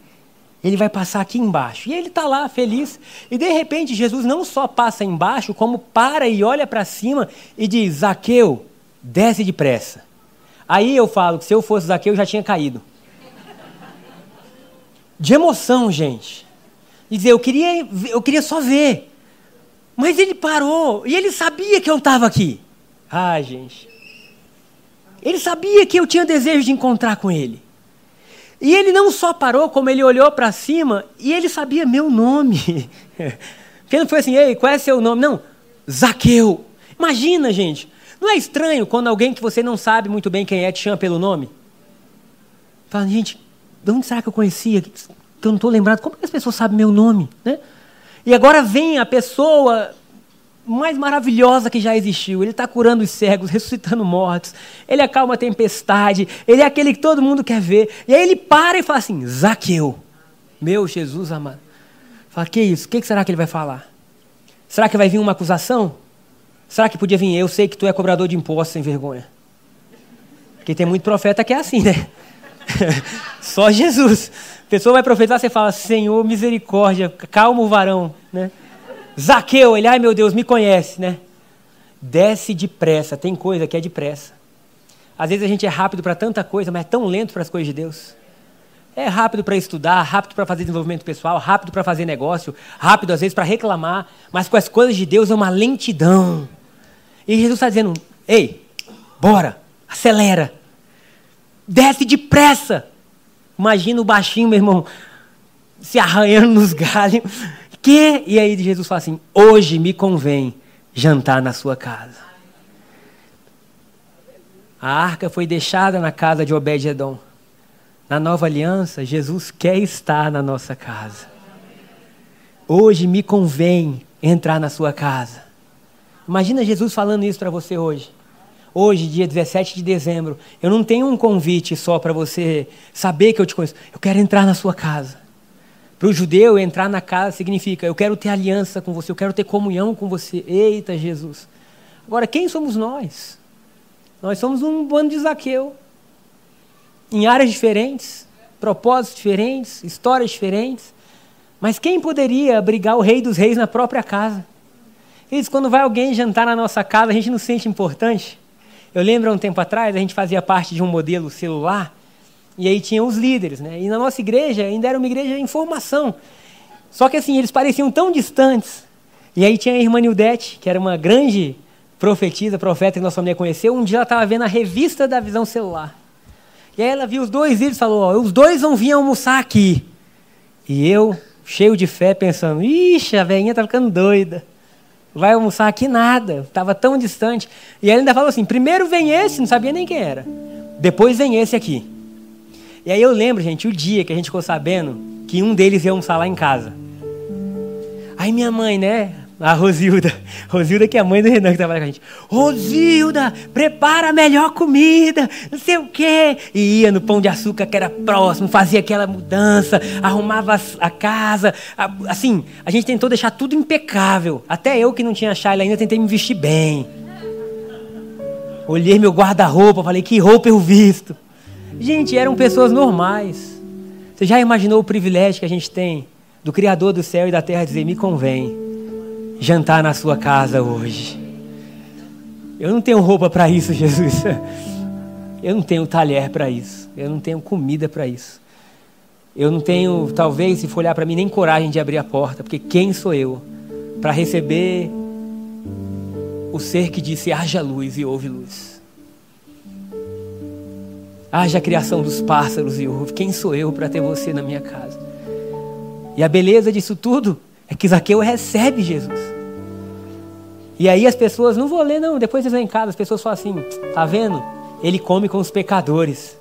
S2: Ele vai passar aqui embaixo. E ele está lá, feliz. E de repente, Jesus não só passa embaixo, como para e olha para cima e diz: Zaqueu, desce depressa. Aí eu falo que se eu fosse Zaqueu, eu já tinha caído. De emoção, gente. E dizer, eu queria, eu queria só ver. Mas ele parou e ele sabia que eu estava aqui. Ai, gente. Ele sabia que eu tinha desejo de encontrar com ele. E ele não só parou, como ele olhou para cima e ele sabia meu nome. Porque não foi assim, ei, qual é seu nome? Não, Zaqueu. Imagina, gente. Não é estranho quando alguém que você não sabe muito bem quem é te chama pelo nome? Fala, gente, de onde será que eu conhecia? Que eu não estou lembrado. Como que as pessoas sabem meu nome? Né? E agora vem a pessoa mais maravilhosa que já existiu. Ele está curando os cegos, ressuscitando mortos. Ele acalma a tempestade. Ele é aquele que todo mundo quer ver. E aí ele para e fala assim: Zaqueu, meu Jesus amado. Fala, que isso? O que será que ele vai falar? Será que vai vir uma acusação? Será que podia vir? Eu sei que tu é cobrador de impostos sem vergonha. Porque tem muito profeta que é assim, né? Só Jesus. A pessoa vai profetizar, você fala, Senhor, misericórdia, calma o varão, né? Zaqueu, ele, ai meu Deus, me conhece, né? Desce depressa, tem coisa que é depressa. Às vezes a gente é rápido para tanta coisa, mas é tão lento para as coisas de Deus. É rápido para estudar, rápido para fazer desenvolvimento pessoal, rápido para fazer negócio, rápido às vezes para reclamar, mas com as coisas de Deus é uma lentidão. E Jesus está dizendo: ei, bora, acelera, desce depressa. Imagina o baixinho, meu irmão, se arranhando nos galhos. Que? E aí Jesus fala assim: hoje me convém jantar na sua casa. A arca foi deixada na casa de Obed-Edom. Na nova aliança, Jesus quer estar na nossa casa. Hoje me convém entrar na sua casa. Imagina Jesus falando isso para você hoje. Hoje, dia 17 de dezembro, eu não tenho um convite só para você saber que eu te conheço. Eu quero entrar na sua casa. Para o judeu, entrar na casa significa eu quero ter aliança com você, eu quero ter comunhão com você. Eita, Jesus. Agora, quem somos nós? Nós somos um bando de Zaqueu. Em áreas diferentes, propósitos diferentes, histórias diferentes. Mas quem poderia abrigar o rei dos reis na própria casa? Eles, quando vai alguém jantar na nossa casa, a gente não se sente importante. Eu lembro há um tempo atrás, a gente fazia parte de um modelo celular, e aí tinha os líderes, né? E na nossa igreja ainda era uma igreja em formação. Só que assim, eles pareciam tão distantes. E aí tinha a irmã Nildete, que era uma grande profetisa, profeta que nossa família conheceu. Um dia ela estava vendo a revista da visão celular. E aí ela viu os dois líderes e falou: ó, os dois vão vir almoçar aqui. E eu, cheio de fé, pensando: ixi, a velhinha está ficando doida. Vai almoçar aqui nada. Estava tão distante. E ela ainda falou assim: primeiro vem esse, não sabia nem quem era. Depois vem esse aqui. E aí eu lembro, gente, o dia que a gente ficou sabendo que um deles ia almoçar lá em casa. Aí minha mãe, né? A Rosilda. Rosilda que é a mãe do Renan que trabalha com a gente. Rosilda, prepara a melhor comida, não sei o quê. E ia no Pão de Açúcar, que era próximo, fazia aquela mudança, arrumava a casa. Assim, a gente tentou deixar tudo impecável. Até eu que não tinha Shayla ainda, tentei me vestir bem. Olhei meu guarda-roupa, falei, que roupa eu visto. Gente, eram pessoas normais. Você já imaginou o privilégio que a gente tem do Criador do céu e da terra dizer: me convém jantar na sua casa hoje? Eu não tenho roupa para isso, Jesus. Eu não tenho talher para isso. Eu não tenho comida para isso. Eu não tenho, talvez, se for olhar para mim, nem coragem de abrir a porta, porque quem sou eu para receber o ser que disse: haja luz e houve luz? Haja a criação dos pássaros e ouve. Quem sou eu para ter você na minha casa? E a beleza disso tudo é que Zaqueu recebe Jesus. E aí as pessoas, não vou ler não, depois vocês vão em casa, as pessoas falam assim, tá vendo? Ele come com os pecadores.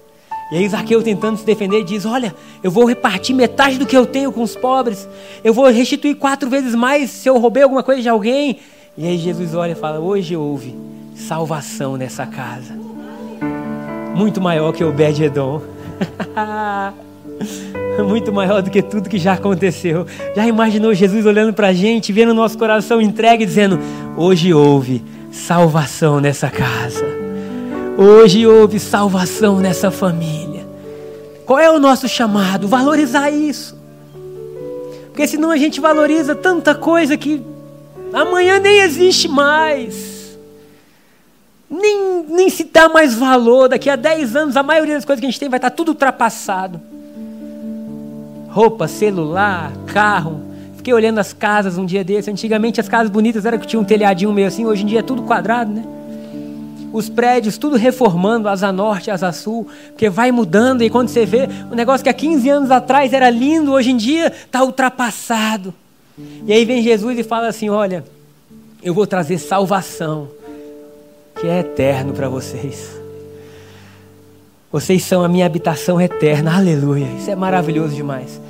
S2: E aí Zaqueu tentando se defender diz, olha, eu vou repartir metade do que eu tenho com os pobres. Eu vou restituir quatro vezes mais se eu roubei alguma coisa de alguém. E aí Jesus olha e fala, hoje houve salvação nessa casa muito maior que o Obed-Edom. muito maior do que tudo que já aconteceu. Já imaginou Jesus olhando para a gente, vendo o nosso coração entregue, dizendo: Hoje houve salvação nessa casa. Hoje houve salvação nessa família. Qual é o nosso chamado? Valorizar isso. Porque senão a gente valoriza tanta coisa que amanhã nem existe mais nem, nem se dá mais valor. Daqui a 10 anos, a maioria das coisas que a gente tem vai estar tudo ultrapassado. Roupa, celular, carro. Fiquei olhando as casas um dia desse. Antigamente as casas bonitas eram que tinham um telhadinho meio assim, hoje em dia é tudo quadrado, né? Os prédios, tudo reformando, asa norte, asa sul, porque vai mudando e quando você vê, o negócio que há 15 anos atrás era lindo, hoje em dia está ultrapassado. E aí vem Jesus e fala assim: Olha, eu vou trazer salvação que é eterno para vocês. Vocês são a minha habitação eterna, aleluia. Isso é maravilhoso demais.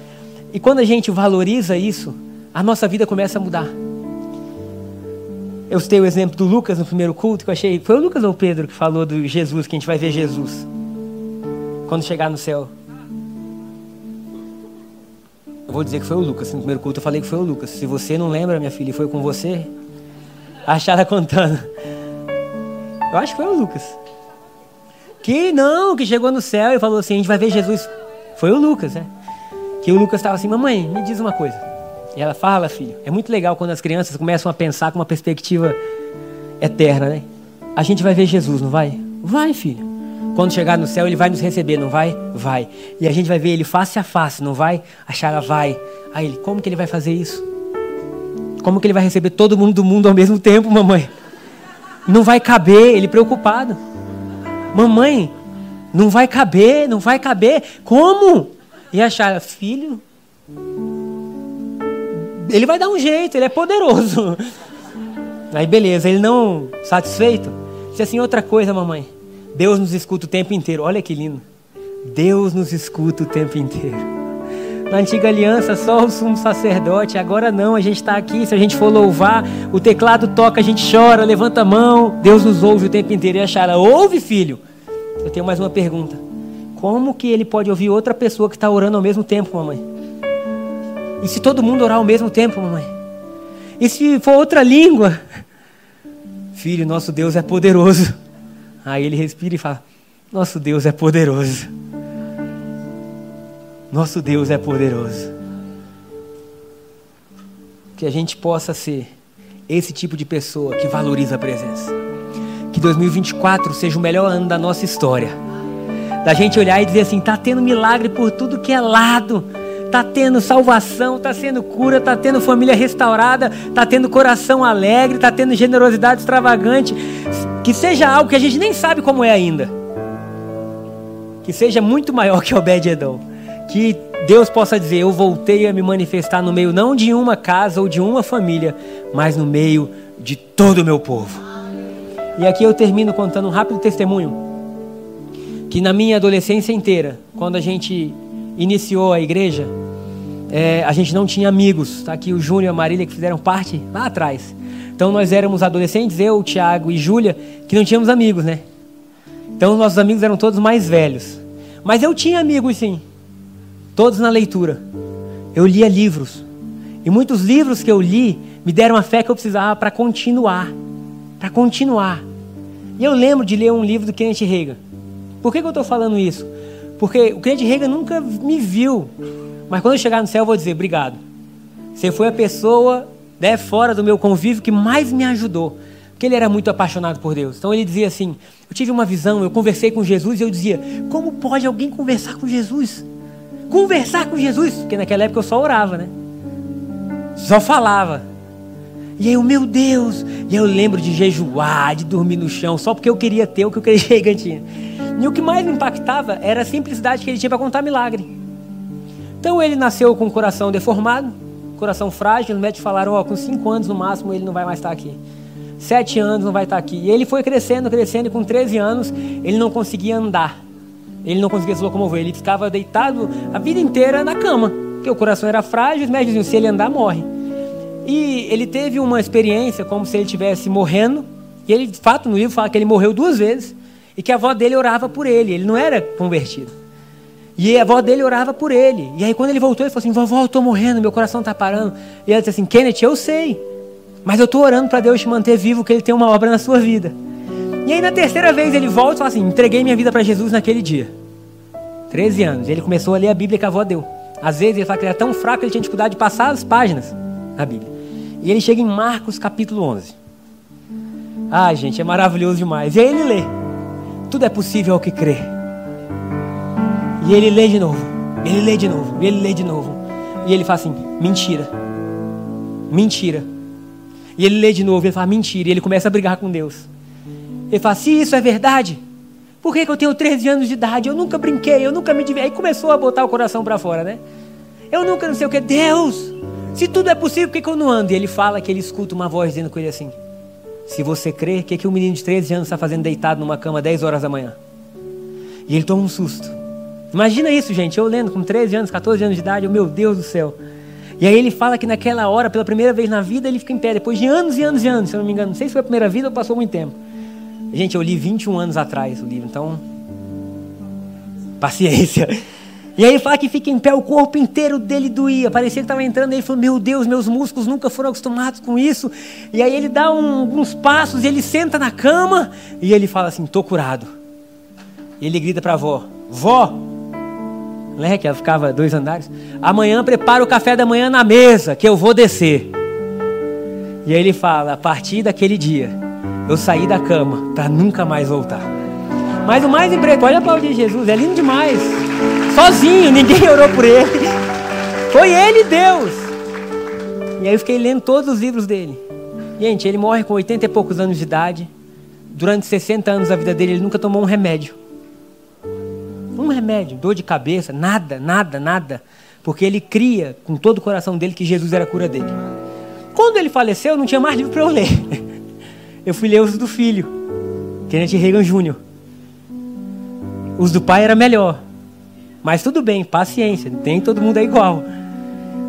S2: E quando a gente valoriza isso, a nossa vida começa a mudar. Eu citei o exemplo do Lucas no primeiro culto, que eu achei. Foi o Lucas ou o Pedro que falou do Jesus, que a gente vai ver Jesus quando chegar no céu? Eu vou dizer que foi o Lucas. No primeiro culto eu falei que foi o Lucas. Se você não lembra, minha filha, foi com você, achada contando. Eu acho que foi o Lucas. Que não, que chegou no céu e falou assim: a gente vai ver Jesus. Foi o Lucas, né? Que o Lucas estava assim: mamãe, me diz uma coisa. E ela fala, filho. É muito legal quando as crianças começam a pensar com uma perspectiva eterna, né? A gente vai ver Jesus, não vai? Vai, filho. Quando chegar no céu, ele vai nos receber, não vai? Vai. E a gente vai ver ele face a face, não vai? A Chara vai. Aí ele, como que ele vai fazer isso? Como que ele vai receber todo mundo do mundo ao mesmo tempo, mamãe? Não vai caber, ele preocupado. Mamãe, não vai caber, não vai caber. Como? E a filho, ele vai dar um jeito, ele é poderoso. Aí beleza, ele não satisfeito. Disse assim, outra coisa, mamãe. Deus nos escuta o tempo inteiro. Olha que lindo. Deus nos escuta o tempo inteiro. Na antiga aliança, só o sumo sacerdote. Agora não, a gente está aqui. Se a gente for louvar, o teclado toca, a gente chora, levanta a mão. Deus nos ouve o tempo inteiro. E a Chara, ouve, filho. Eu tenho mais uma pergunta. Como que ele pode ouvir outra pessoa que está orando ao mesmo tempo, mamãe? E se todo mundo orar ao mesmo tempo, mamãe? E se for outra língua? Filho, nosso Deus é poderoso. Aí ele respira e fala: Nosso Deus é poderoso. Nosso Deus é poderoso. Que a gente possa ser esse tipo de pessoa que valoriza a presença. Que 2024 seja o melhor ano da nossa história. Da gente olhar e dizer assim: tá tendo milagre por tudo que é lado. Tá tendo salvação, tá tendo cura, tá tendo família restaurada, tá tendo coração alegre, tá tendo generosidade extravagante. Que seja algo que a gente nem sabe como é ainda. Que seja muito maior que Obed-Edom. Que Deus possa dizer: Eu voltei a me manifestar no meio não de uma casa ou de uma família, mas no meio de todo o meu povo. E aqui eu termino contando um rápido testemunho. Que na minha adolescência inteira, quando a gente iniciou a igreja, é, a gente não tinha amigos. Está aqui o Júnior e a Marília que fizeram parte lá atrás. Então nós éramos adolescentes, eu, Tiago e Júlia, que não tínhamos amigos, né? Então os nossos amigos eram todos mais velhos. Mas eu tinha amigos sim todos na leitura. Eu lia livros. E muitos livros que eu li me deram a fé que eu precisava para continuar. Para continuar. E eu lembro de ler um livro do Kenneth Reagan. Por que, que eu estou falando isso? Porque o Kenneth Reagan nunca me viu. Mas quando eu chegar no céu, eu vou dizer: obrigado. Você foi a pessoa né, fora do meu convívio que mais me ajudou. Porque ele era muito apaixonado por Deus. Então ele dizia assim: Eu tive uma visão, eu conversei com Jesus e eu dizia: Como pode alguém conversar com Jesus? conversar com Jesus, porque naquela época eu só orava, né? Só falava. E aí, eu, meu Deus, e eu lembro de jejuar, de dormir no chão, só porque eu queria ter o que eu queria que tinha. E o que mais me impactava era a simplicidade que ele tinha para contar milagre. Então ele nasceu com o coração deformado, coração frágil, os médicos falaram, ó, com cinco anos no máximo ele não vai mais estar aqui. Sete anos não vai estar aqui. E ele foi crescendo, crescendo, e com 13 anos ele não conseguia andar. Ele não conseguia se locomover, ele ficava deitado a vida inteira na cama, porque o coração era frágil, os médicos diziam, se ele andar, morre. E ele teve uma experiência como se ele estivesse morrendo, e ele, de fato, no livro fala que ele morreu duas vezes, e que a avó dele orava por ele, ele não era convertido. E a avó dele orava por ele. E aí quando ele voltou, ele falou assim, vovó, eu estou morrendo, meu coração está parando. E ela disse assim, Kenneth, eu sei, mas eu estou orando para Deus te manter vivo, que Ele tem uma obra na sua vida. E aí na terceira vez ele volta e fala assim: entreguei minha vida para Jesus naquele dia. 13 anos. E ele começou a ler a Bíblia que a avó deu. Às vezes ele fala que ele era tão fraco que ele tinha dificuldade de passar as páginas da Bíblia. E ele chega em Marcos capítulo 11. Ah, gente, é maravilhoso demais. E aí ele lê: Tudo é possível ao que crê. E ele lê de novo. Ele lê de novo. Ele lê de novo. E ele fala assim: Mentira. Mentira. E ele lê de novo. Ele fala: Mentira. E ele começa a brigar com Deus. Ele fala: se isso é verdade, por que, que eu tenho 13 anos de idade? Eu nunca brinquei, eu nunca me diverti. Aí começou a botar o coração para fora, né? Eu nunca não sei o que. Deus, se tudo é possível, por que, que eu não ando? E ele fala que ele escuta uma voz dizendo com ele assim: Se você crê, o que, que um menino de 13 anos está fazendo deitado numa cama 10 horas da manhã? E ele toma um susto. Imagina isso, gente. Eu lendo com 13 anos, 14 anos de idade, eu, meu Deus do céu. E aí ele fala que naquela hora, pela primeira vez na vida, ele fica em pé, depois de anos e anos e anos, se eu não me engano. Não sei se foi a primeira vida ou passou muito tempo. Gente, eu li 21 anos atrás o livro, então. Paciência. E aí ele fala que fica em pé, o corpo inteiro dele doía. Parecia que estava entrando. Ele falou: Meu Deus, meus músculos nunca foram acostumados com isso. E aí ele dá um, alguns passos, e ele senta na cama e ele fala assim: Tô curado. E ele grita para a avó: Vó, né, que ela ficava dois andares. Amanhã prepara o café da manhã na mesa, que eu vou descer. E aí ele fala: A partir daquele dia eu saí da cama para nunca mais voltar. Mas o mais impressionante, olha aplaudir Jesus, é lindo demais. Sozinho, ninguém orou por ele. Foi ele Deus. E aí eu fiquei lendo todos os livros dele. Gente, ele morre com 80 e poucos anos de idade. Durante 60 anos da vida dele, ele nunca tomou um remédio. Um remédio, dor de cabeça, nada, nada, nada. Porque ele cria com todo o coração dele que Jesus era a cura dele. Quando ele faleceu, não tinha mais livro para eu ler. eu fui ler os do filho, Kenneth Reagan Jr. Os do pai era melhor. Mas tudo bem, paciência, nem todo mundo é igual.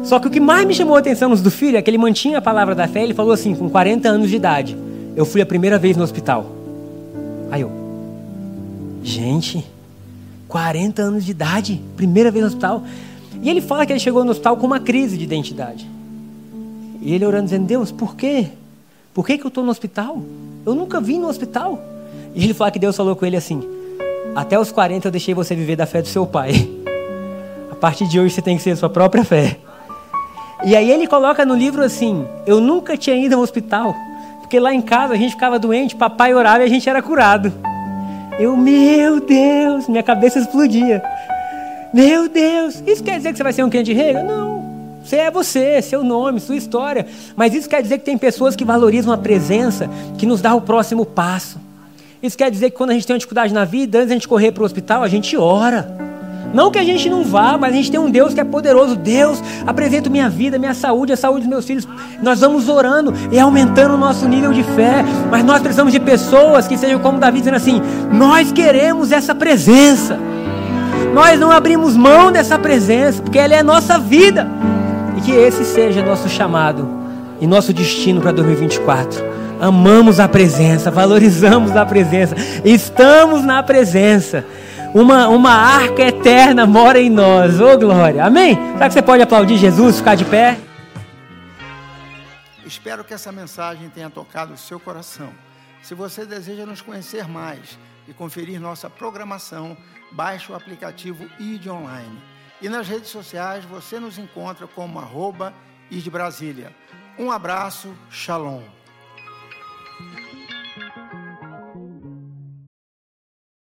S2: Só que o que mais me chamou a atenção nos do filho é que ele mantinha a palavra da fé. Ele falou assim, com 40 anos de idade, eu fui a primeira vez no hospital. Aí eu, gente, 40 anos de idade, primeira vez no hospital. E ele fala que ele chegou no hospital com uma crise de identidade. E ele orando, dizendo: Deus, por quê? Por que, que eu estou no hospital? Eu nunca vim no hospital. E ele fala que Deus falou com ele assim: Até os 40 eu deixei você viver da fé do seu pai. A partir de hoje você tem que ser a sua própria fé. E aí ele coloca no livro assim: Eu nunca tinha ido ao hospital, Porque lá em casa a gente ficava doente, papai orava e a gente era curado. Eu, meu Deus, minha cabeça explodia. Meu Deus, isso quer dizer que você vai ser um crente rei? Não. Você é você, seu nome, sua história. Mas isso quer dizer que tem pessoas que valorizam a presença, que nos dá o próximo passo. Isso quer dizer que quando a gente tem uma dificuldade na vida, antes de a gente correr para o hospital, a gente ora. Não que a gente não vá, mas a gente tem um Deus que é poderoso. Deus, apresento minha vida, minha saúde, a saúde dos meus filhos. Nós vamos orando e aumentando o nosso nível de fé. Mas nós precisamos de pessoas que sejam como Davi dizendo assim: Nós queremos essa presença. Nós não abrimos mão dessa presença, porque ela é nossa vida. E que esse seja nosso chamado e nosso destino para 2024. Amamos a presença, valorizamos a presença, estamos na presença uma, uma arca eterna mora em nós. Ô oh, glória. Amém? Será que você pode aplaudir Jesus, ficar de pé?
S1: Espero que essa mensagem tenha tocado o seu coração. Se você deseja nos conhecer mais e conferir nossa programação, baixe o aplicativo ID Online. E nas redes sociais você nos encontra como arroba ID Brasília. Um abraço, shalom.